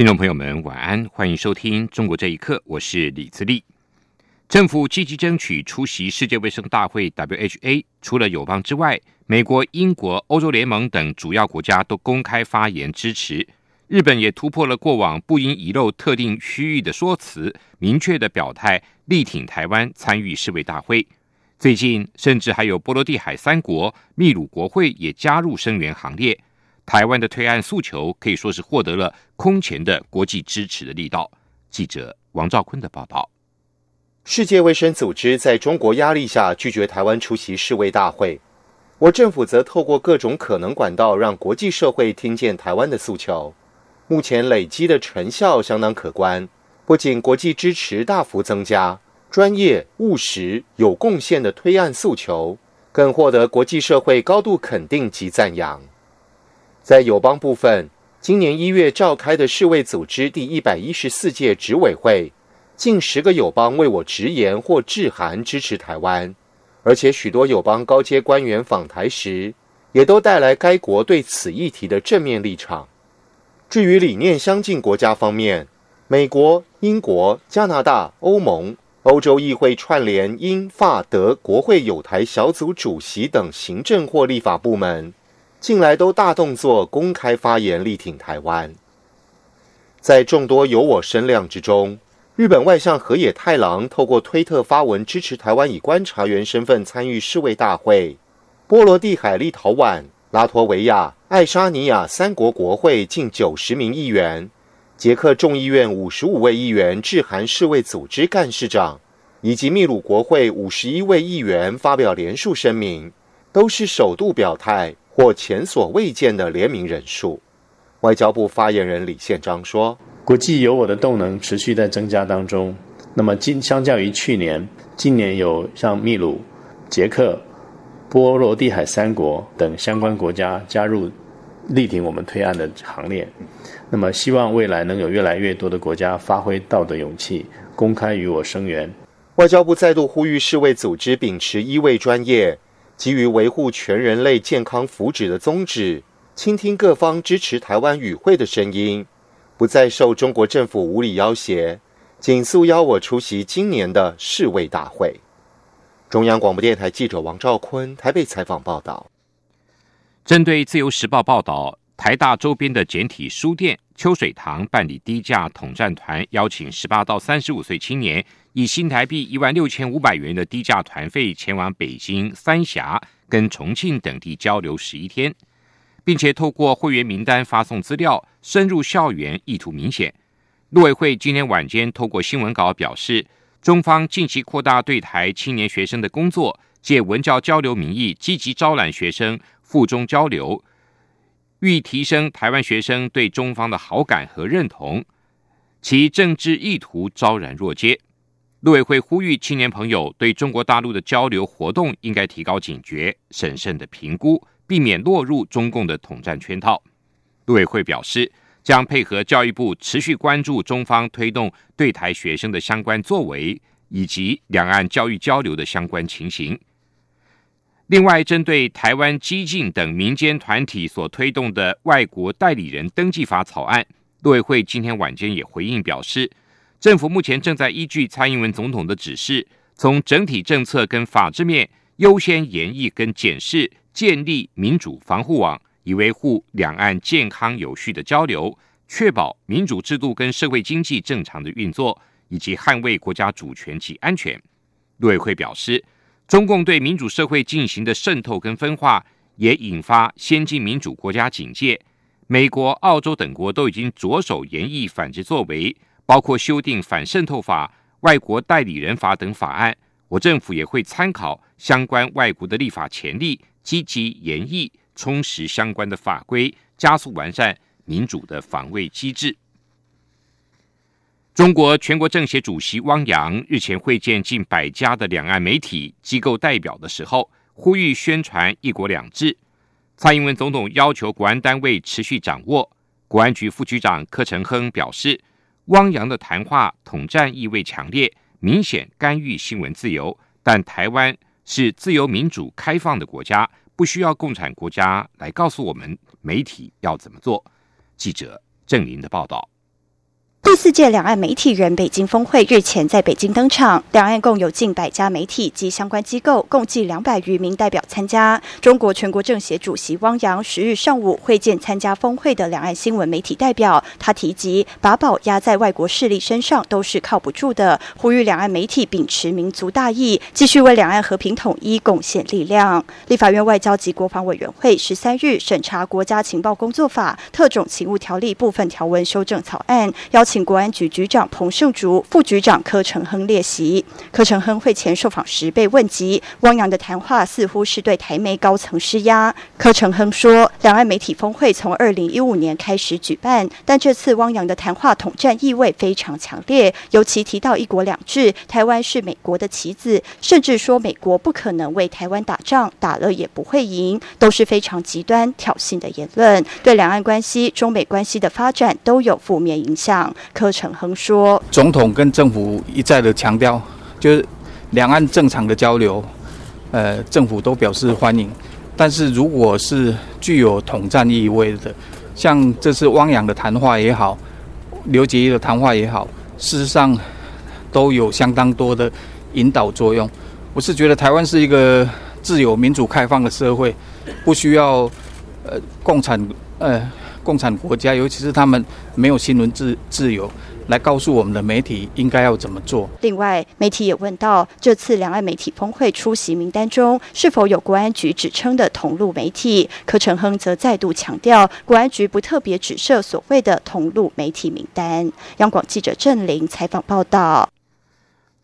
听众朋友们，晚安，欢迎收听《中国这一刻》，我是李自立。政府积极争取出席世界卫生大会 （WHA），除了友邦之外，美国、英国、欧洲联盟等主要国家都公开发言支持。日本也突破了过往不应遗漏特定区域的说辞，明确的表态力挺台湾参与世卫大会。最近，甚至还有波罗的海三国、秘鲁国会也加入声援行列。台湾的推案诉求可以说是获得了空前的国际支持的力道。记者王兆坤的报道：世界卫生组织在中国压力下拒绝台湾出席世卫大会，我政府则透过各种可能管道让国际社会听见台湾的诉求。目前累积的成效相当可观，不仅国际支持大幅增加，专业、务实、有贡献的推案诉求更获得国际社会高度肯定及赞扬。在友邦部分，今年一月召开的世卫组织第一百一十四届执委会，近十个友邦为我直言或致函支持台湾，而且许多友邦高阶官员访台时，也都带来该国对此议题的正面立场。至于理念相近国家方面，美国、英国、加拿大、欧盟、欧洲议会串联英法德国会友台小组主席等行政或立法部门。近来都大动作公开发言力挺台湾，在众多有我声量之中，日本外相河野太郎透过推特发文支持台湾以观察员身份参与世卫大会。波罗的海、立陶宛、拉脱维亚、爱沙尼亚三国国会近九十名议员，捷克众议院五十五位议员致函世卫组织干事长，以及秘鲁国会五十一位议员发表联署声明，都是首度表态。或前所未见的联名人数，外交部发言人李宪章说：“国际有我的动能持续在增加当中。那么今相较于去年，今年有像秘鲁、捷克、波罗的海三国等相关国家加入力挺我们推案的行列。那么希望未来能有越来越多的国家发挥道德勇气，公开与我声援。”外交部再度呼吁世卫组织秉持一位专业。基于维护全人类健康福祉的宗旨，倾听各方支持台湾与会的声音，不再受中国政府无理要挟，紧速邀我出席今年的世卫大会。中央广播电台记者王兆坤台北采访报道。针对自由时报报道，台大周边的简体书店秋水堂办理低价统战团，邀请十八到三十五岁青年。以新台币一万六千五百元的低价团费前往北京、三峡跟重庆等地交流十一天，并且透过会员名单发送资料，深入校园，意图明显。陆委会今天晚间透过新闻稿表示，中方近期扩大对台青年学生的工作，借文教交流名义，积极招揽学生赴中交流，欲提升台湾学生对中方的好感和认同，其政治意图昭然若揭。陆委会呼吁青年朋友对中国大陆的交流活动应该提高警觉、审慎的评估，避免落入中共的统战圈套。陆委会表示，将配合教育部持续关注中方推动对台学生的相关作为，以及两岸教育交流的相关情形。另外，针对台湾激进等民间团体所推动的外国代理人登记法草案，陆委会今天晚间也回应表示。政府目前正在依据蔡英文总统的指示，从整体政策跟法制面优先研议跟检视建立民主防护网，以维护两岸健康有序的交流，确保民主制度跟社会经济正常的运作，以及捍卫国家主权及安全。陆委会表示，中共对民主社会进行的渗透跟分化，也引发先进民主国家警戒。美国、澳洲等国都已经着手研议反制作为。包括修订反渗透法、外国代理人法等法案，我政府也会参考相关外国的立法潜力，积极研议充实相关的法规，加速完善民主的防卫机制。中国全国政协主席汪洋日前会见近百家的两岸媒体机构代表的时候，呼吁宣传“一国两制”。蔡英文总统要求国安单位持续掌握。国安局副局长柯承亨表示，汪洋的谈话统战意味强烈，明显干预新闻自由。但台湾是自由民主开放的国家，不需要共产国家来告诉我们媒体要怎么做。记者郑林的报道。第四届两岸媒体人北京峰会日前在北京登场，两岸共有近百家媒体及相关机构，共计两百余名代表参加。中国全国政协主席汪洋十日上午会见参加峰会的两岸新闻媒体代表，他提及把宝压在外国势力身上都是靠不住的，呼吁两岸媒体秉持民族大义，继续为两岸和平统一贡献力量。立法院外交及国防委员会十三日审查《国家情报工作法》特种勤务条例部分条文修正草案，邀请国安局局长彭胜竹、副局长柯承亨列席。柯承亨会前受访时被问及汪洋的谈话似乎是对台媒高层施压。柯承亨说，两岸媒体峰会从二零一五年开始举办，但这次汪洋的谈话统战意味非常强烈，尤其提到一国两制，台湾是美国的棋子，甚至说美国不可能为台湾打仗，打了也不会赢，都是非常极端挑衅的言论，对两岸关系、中美关系的发展都有负面影响。柯承恒说：“总统跟政府一再的强调，就是两岸正常的交流，呃，政府都表示欢迎。但是如果是具有统战意味的，像这次汪洋的谈话也好，刘杰的谈话也好，事实上都有相当多的引导作用。我是觉得台湾是一个自由、民主、开放的社会，不需要呃共产呃。”共产国家，尤其是他们没有新闻自自由，来告诉我们的媒体应该要怎么做。另外，媒体也问到，这次两岸媒体峰会出席名单中是否有国安局指称的同路媒体？柯承亨则再度强调，国安局不特别指涉所谓的同路媒体名单。央广记者郑玲采访报道。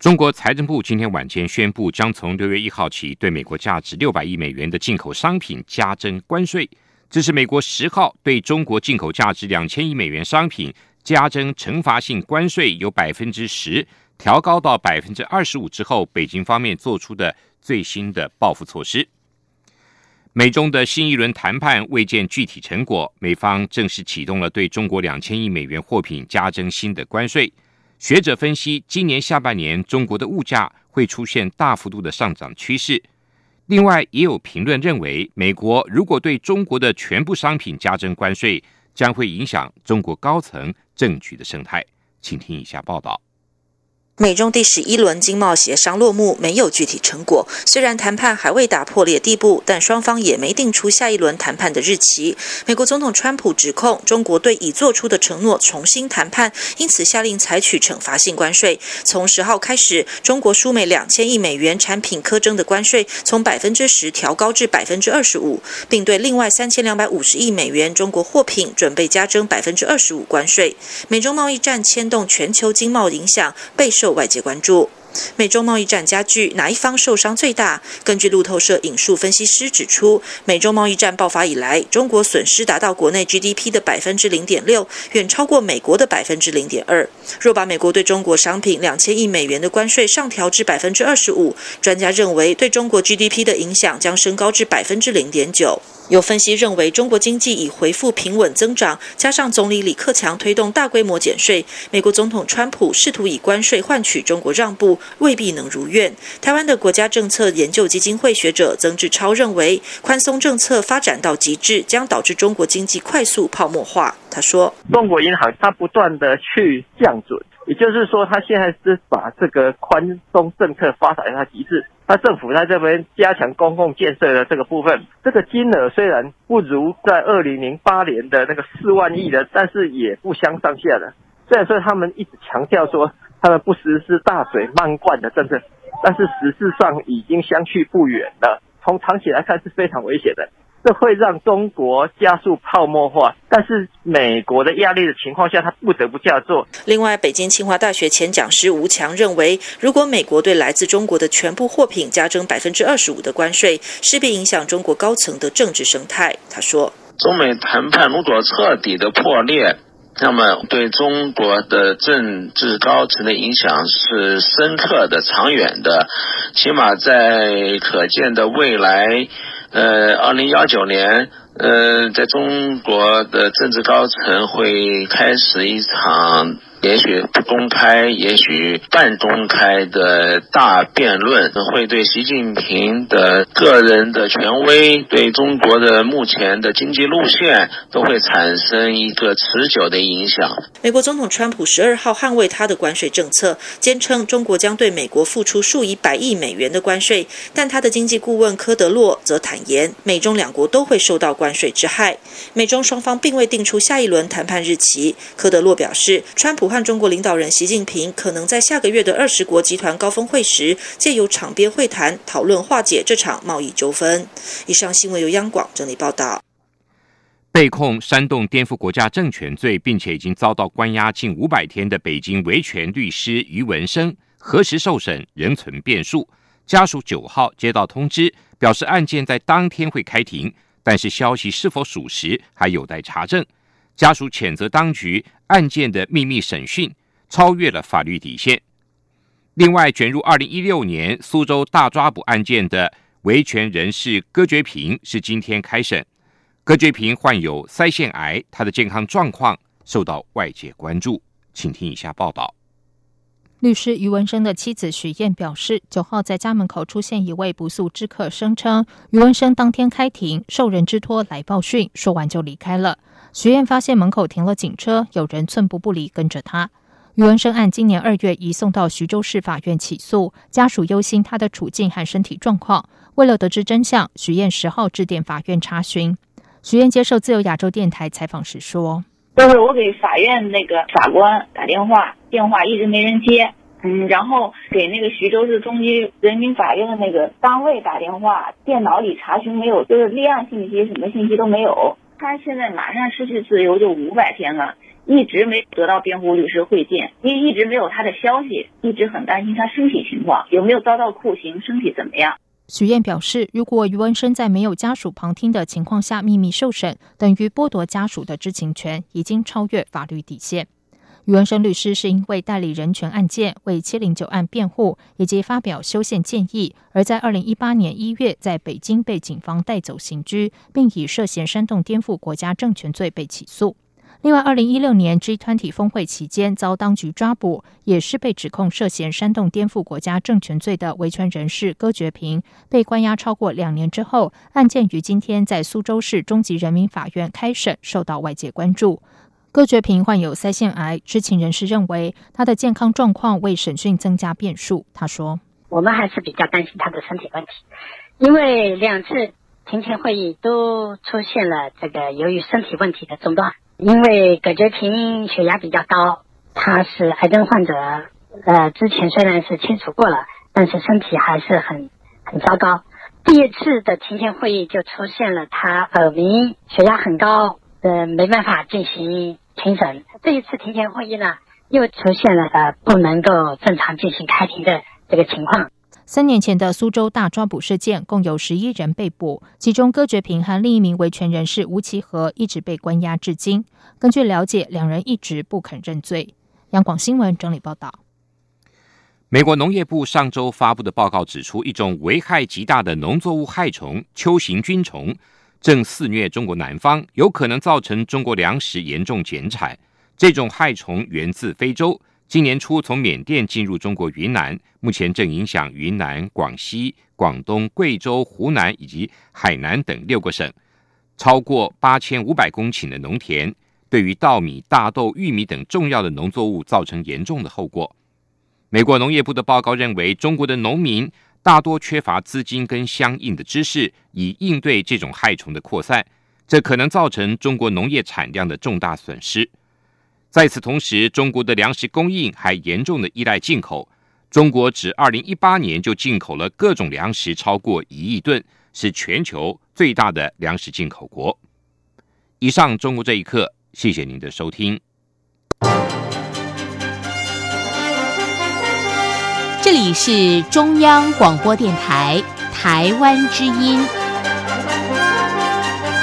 中国财政部今天晚间宣布，将从六月一号起，对美国价值六百亿美元的进口商品加征关税。这是美国十号对中国进口价值两千亿美元商品加征惩罚性关税，由百分之十调高到百分之二十五之后，北京方面做出的最新的报复措施。美中的新一轮谈判未见具体成果，美方正式启动了对中国两千亿美元货品加征新的关税。学者分析，今年下半年中国的物价会出现大幅度的上涨趋势。另外，也有评论认为，美国如果对中国的全部商品加征关税，将会影响中国高层政局的生态。请听以下报道。美中第十一轮经贸协商落幕，没有具体成果。虽然谈判还未打破裂地步，但双方也没定出下一轮谈判的日期。美国总统川普指控中国对已做出的承诺重新谈判，因此下令采取惩罚性关税。从十号开始，中国输美两千亿美元产品苛征的关税从百分之十调高至百分之二十五，并对另外三千两百五十亿美元中国货品准备加征百分之二十五关税。美中贸易战牵动全球经贸影响备受。外界关注。美中贸易战加剧，哪一方受伤最大？根据路透社引述分析师指出，美中贸易战爆发以来，中国损失达到国内 GDP 的百分之零点六，远超过美国的百分之零点二。若把美国对中国商品两千亿美元的关税上调至百分之二十五，专家认为对中国 GDP 的影响将升高至百分之零点九。有分析认为，中国经济已恢复平稳增长，加上总理李克强推动大规模减税，美国总统川普试图以关税换取中国让步。未必能如愿。台湾的国家政策研究基金会学者曾志超认为，宽松政策发展到极致，将导致中国经济快速泡沫化。他说：“中国银行它不断的去降准，也就是说，它现在是把这个宽松政策发展到极致。它政府在这边加强公共建设的这个部分，这个金额虽然不如在二零零八年的那个四万亿的，但是也不相上下的。虽然说他们一直强调说。”他们不实施大水漫灌的政策，但是实质上已经相去不远了。从长期来看是非常危险的，这会让中国加速泡沫化。但是美国的压力的情况下，他不得不这样做。另外，北京清华大学前讲师吴强认为，如果美国对来自中国的全部货品加征百分之二十五的关税，势必影响中国高层的政治生态。他说：“中美谈判如果彻底的破裂。”那么对中国的政治高层的影响是深刻的、长远的，起码在可见的未来，呃，二零幺九年，呃，在中国的政治高层会开始一场。也许不公开，也许半公开的大辩论，会对习近平的个人的权威，对中国的目前的经济路线，都会产生一个持久的影响。美国总统川普十二号捍卫他的关税政策，坚称中国将对美国付出数以百亿美元的关税，但他的经济顾问科德洛则坦言，美中两国都会受到关税之害。美中双方并未定出下一轮谈判日期。科德洛表示，川普。和中国领导人习近平可能在下个月的二十国集团高峰会时，借由场边会谈讨论化解这场贸易纠纷。以上新闻由央广整理报道。被控煽动颠覆国家政权罪，并且已经遭到关押近五百天的北京维权律师于文生，何时受审仍存变数。家属九号接到通知，表示案件在当天会开庭，但是消息是否属实还有待查证。家属谴责当局案件的秘密审讯超越了法律底线。另外，卷入二零一六年苏州大抓捕案件的维权人士戈觉平是今天开审。戈觉平患有腮腺癌，他的健康状况受到外界关注。请听以下报道。律师余文生的妻子许燕表示，九号在家门口出现一位不速之客，声称余文生当天开庭受人之托来报讯，说完就离开了。徐燕发现门口停了警车，有人寸步不离跟着他。余文生案今年二月移送到徐州市法院起诉，家属忧心他的处境和身体状况。为了得知真相，徐燕十号致电法院查询。徐燕接受自由亚洲电台采访时说：“就是我给法院那个法官打电话，电话一直没人接。嗯，然后给那个徐州市中级人民法院的那个单位打电话，电脑里查询没有，就是立案信息什么信息都没有。”他现在马上失去自由就五百天了，一直没得到辩护律师会见，因为一直没有他的消息，一直很担心他身体情况有没有遭到酷刑，身体怎么样。许燕表示，如果余文生在没有家属旁听的情况下秘密受审，等于剥夺家属的知情权，已经超越法律底线。余文生律师是因为代理人权案件为七零九案辩护，以及发表修宪建议，而在二零一八年一月在北京被警方带走刑拘，并以涉嫌煽动颠覆国家政权罪被起诉。另外，二零一六年 G 团体峰会期间遭当局抓捕，也是被指控涉嫌煽动颠覆国家政权罪的维权人士戈觉平，被关押超过两年之后，案件于今天在苏州市中级人民法院开审，受到外界关注。戈觉平患有腮腺癌，知情人士认为他的健康状况为审讯增加变数。他说：“我们还是比较担心他的身体问题，因为两次庭前会议都出现了这个由于身体问题的中断。因为葛觉平血压比较高，他是癌症患者，呃，之前虽然是清除过了，但是身体还是很很糟糕。第一次的庭前会议就出现了他耳鸣，血压很高，呃，没办法进行。”庭审这一次庭前会议呢，又出现了呃不能够正常进行开庭的这个情况。三年前的苏州大抓捕事件，共有十一人被捕，其中戈觉平和另一名维权人士吴其和一直被关押至今。根据了解，两人一直不肯认罪。央广新闻整理报道。美国农业部上周发布的报告指出，一种危害极大的农作物害虫——秋行菌虫。正肆虐中国南方，有可能造成中国粮食严重减产。这种害虫源自非洲，今年初从缅甸进入中国云南，目前正影响云南、广西、广东、贵州、湖南以及海南等六个省，超过八千五百公顷的农田，对于稻米、大豆、玉米等重要的农作物造成严重的后果。美国农业部的报告认为，中国的农民。大多缺乏资金跟相应的知识，以应对这种害虫的扩散，这可能造成中国农业产量的重大损失。在此同时，中国的粮食供应还严重的依赖进口。中国只二零一八年就进口了各种粮食超过一亿吨，是全球最大的粮食进口国。以上，中国这一刻，谢谢您的收听。这里是中央广播电台台湾之音。